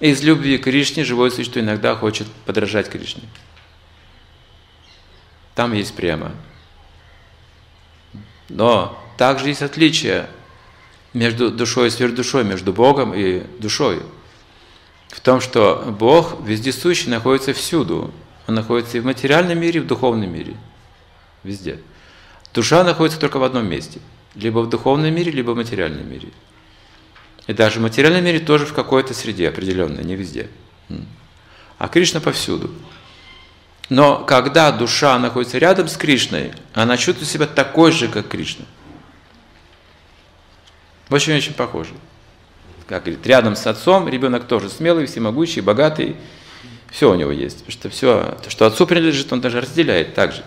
Из любви к Кришне живое существо иногда хочет подражать Кришне. Там есть према. Но также есть отличие между душой и сверхдушой, между Богом и душой. В том, что Бог вездесущий находится всюду. Он находится и в материальном мире, и в духовном мире. Везде. Душа находится только в одном месте. Либо в духовном мире, либо в материальном мире. И даже в материальном мире тоже в какой-то среде определенной, не везде. А Кришна повсюду. Но когда душа находится рядом с Кришной, она чувствует себя такой же, как Кришна. Очень-очень похоже. Как говорит, рядом с отцом ребенок тоже смелый, всемогущий, богатый. Все у него есть. Потому что все, то, что отцу принадлежит, он даже разделяет так же.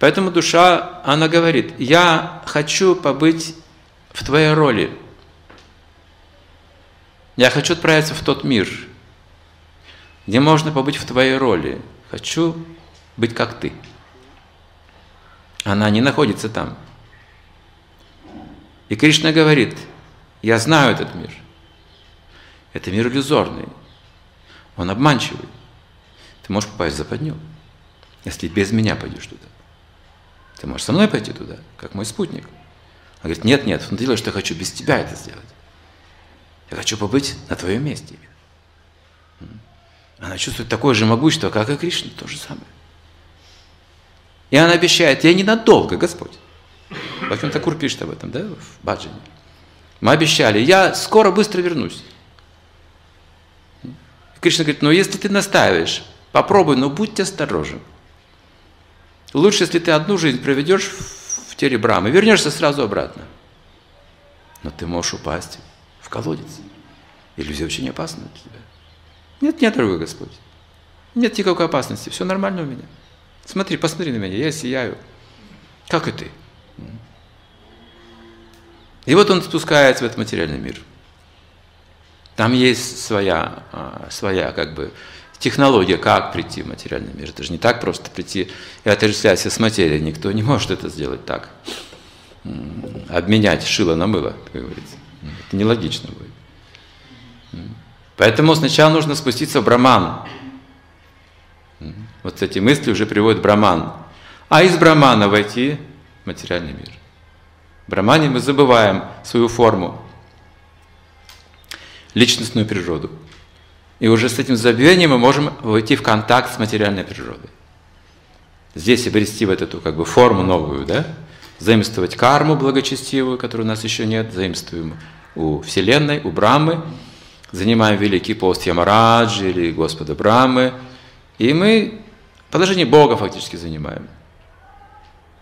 Поэтому душа, она говорит, я хочу побыть в твоей роли. Я хочу отправиться в тот мир, где можно побыть в твоей роли. Хочу быть как ты. Она не находится там. И Кришна говорит, я знаю этот мир. Это мир иллюзорный. Он обманчивый. Ты можешь попасть в западню, если без меня пойдешь туда. Ты можешь со мной пойти туда, как мой спутник. Он говорит, нет, нет, он делает, что я хочу без тебя это сделать. Я хочу побыть на твоем месте. Она чувствует такое же могущество, как и Кришна, то же самое. И она обещает, я ненадолго, Господь. Бхактин Такур пишет об этом, да, в Баджане. Мы обещали, я скоро, быстро вернусь. Кришна говорит, ну если ты настаиваешь, попробуй, но будь осторожен. Лучше, если ты одну жизнь проведешь в теле Брамы, вернешься сразу обратно. Но ты можешь упасть колодец. Иллюзия очень опасна для тебя. Нет, нет, дорогой Господь. Нет никакой опасности. Все нормально у меня. Смотри, посмотри на меня, я сияю. Как и ты. И вот он спускается в этот материальный мир. Там есть своя, а, своя как бы технология, как прийти в материальный мир. Это же не так просто прийти и отождествляться с материей. Никто не может это сделать так. Обменять шило на мыло, как говорится. Нелогично будет. Поэтому сначала нужно спуститься в Браман. Вот эти мысли уже приводят Браман. А из Брамана войти в материальный мир. В Брамане мы забываем свою форму, личностную природу. И уже с этим забвением мы можем войти в контакт с материальной природой. Здесь обрести вот эту как бы форму новую, да? Заимствовать карму благочестивую, которой у нас еще нет, заимствуем у Вселенной, у Брамы, занимаем великий пост Ямараджи или Господа Брамы, и мы положение Бога фактически занимаем.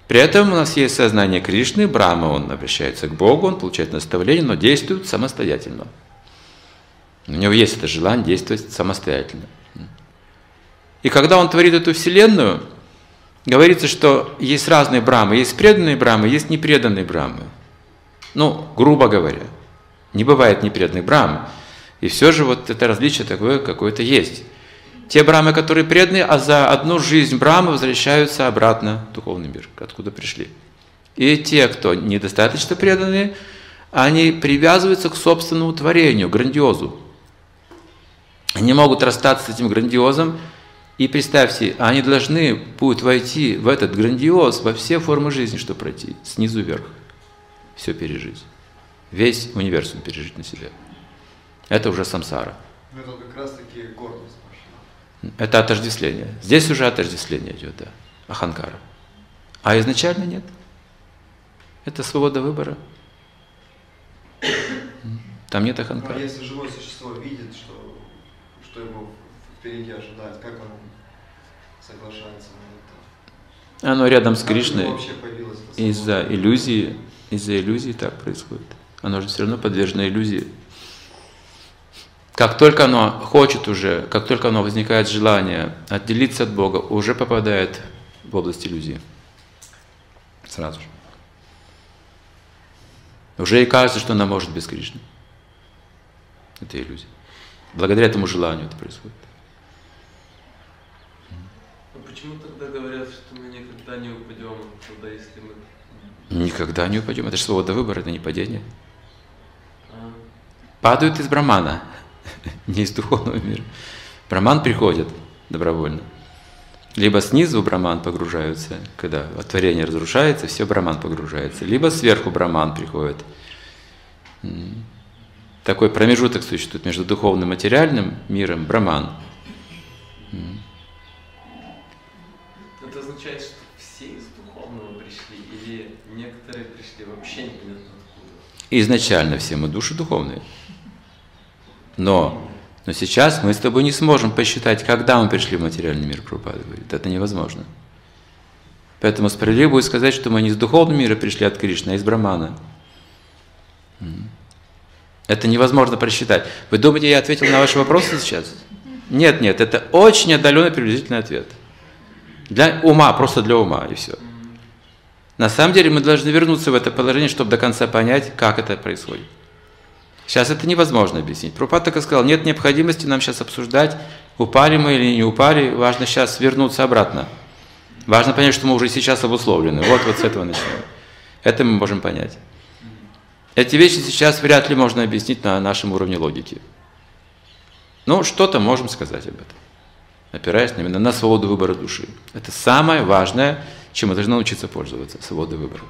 При этом у нас есть сознание Кришны, Брама, он обращается к Богу, он получает наставление, но действует самостоятельно. У него есть это желание действовать самостоятельно. И когда он творит эту вселенную, говорится, что есть разные брамы. Есть преданные брамы, есть непреданные брамы. Ну, грубо говоря. Не бывает непреданных брам. И все же вот это различие такое какое-то есть. Те брамы, которые преданные, а за одну жизнь брамы возвращаются обратно в духовный мир, откуда пришли. И те, кто недостаточно преданные, они привязываются к собственному творению, грандиозу. Они могут расстаться с этим грандиозом, и представьте, они должны будут войти в этот грандиоз, во все формы жизни, чтобы пройти, снизу вверх, все пережить. Весь универсум пережить на себя. Это уже самсара. Это как раз таки гордость. Это отождествление. Здесь уже отождествление идет, да. Аханкара. А изначально нет. Это свобода выбора. Там нет аханкара. Но ну, а если живое существо видит, что, что его впереди ожидает, как оно соглашается на это? Оно рядом с Кришной. Из-за иллюзии, из-за иллюзии так происходит. Оно же все равно подвержено иллюзии. Как только оно хочет уже, как только оно возникает желание отделиться от Бога, уже попадает в область иллюзии. Сразу же. Уже и кажется, что она может без Кришны. Это иллюзия. Благодаря этому желанию это происходит. А почему тогда говорят, что мы никогда не упадем туда, если мы... Никогда не упадем. Это же свобода выбора, это не падение. Падают из брамана. не из духовного мира. Браман приходит добровольно. Либо снизу в браман погружаются, когда творение разрушается, все браман погружается. Либо сверху браман приходит. Такой промежуток существует между духовным и материальным миром, браман. Это означает, что все из духовного пришли, или некоторые пришли вообще непонятно откуда? Изначально все мы души духовные. Но, но сейчас мы с тобой не сможем посчитать, когда мы пришли в материальный мир, Прабхупада говорит. Это невозможно. Поэтому справедливо будет сказать, что мы не из духовного мира пришли от Кришны, а из Брамана. Это невозможно просчитать. Вы думаете, я ответил на ваши вопросы сейчас? Нет, нет, это очень отдаленный приблизительный ответ. Для ума, просто для ума, и все. На самом деле мы должны вернуться в это положение, чтобы до конца понять, как это происходит. Сейчас это невозможно объяснить. Пропад так и сказал, нет необходимости нам сейчас обсуждать, упали мы или не упали, важно сейчас вернуться обратно. Важно понять, что мы уже сейчас обусловлены. Вот, вот с этого начнем. Это мы можем понять. Эти вещи сейчас вряд ли можно объяснить на нашем уровне логики. Ну, что-то можем сказать об этом, опираясь именно на свободу выбора души. Это самое важное, чем мы должны научиться пользоваться, свободой выбора.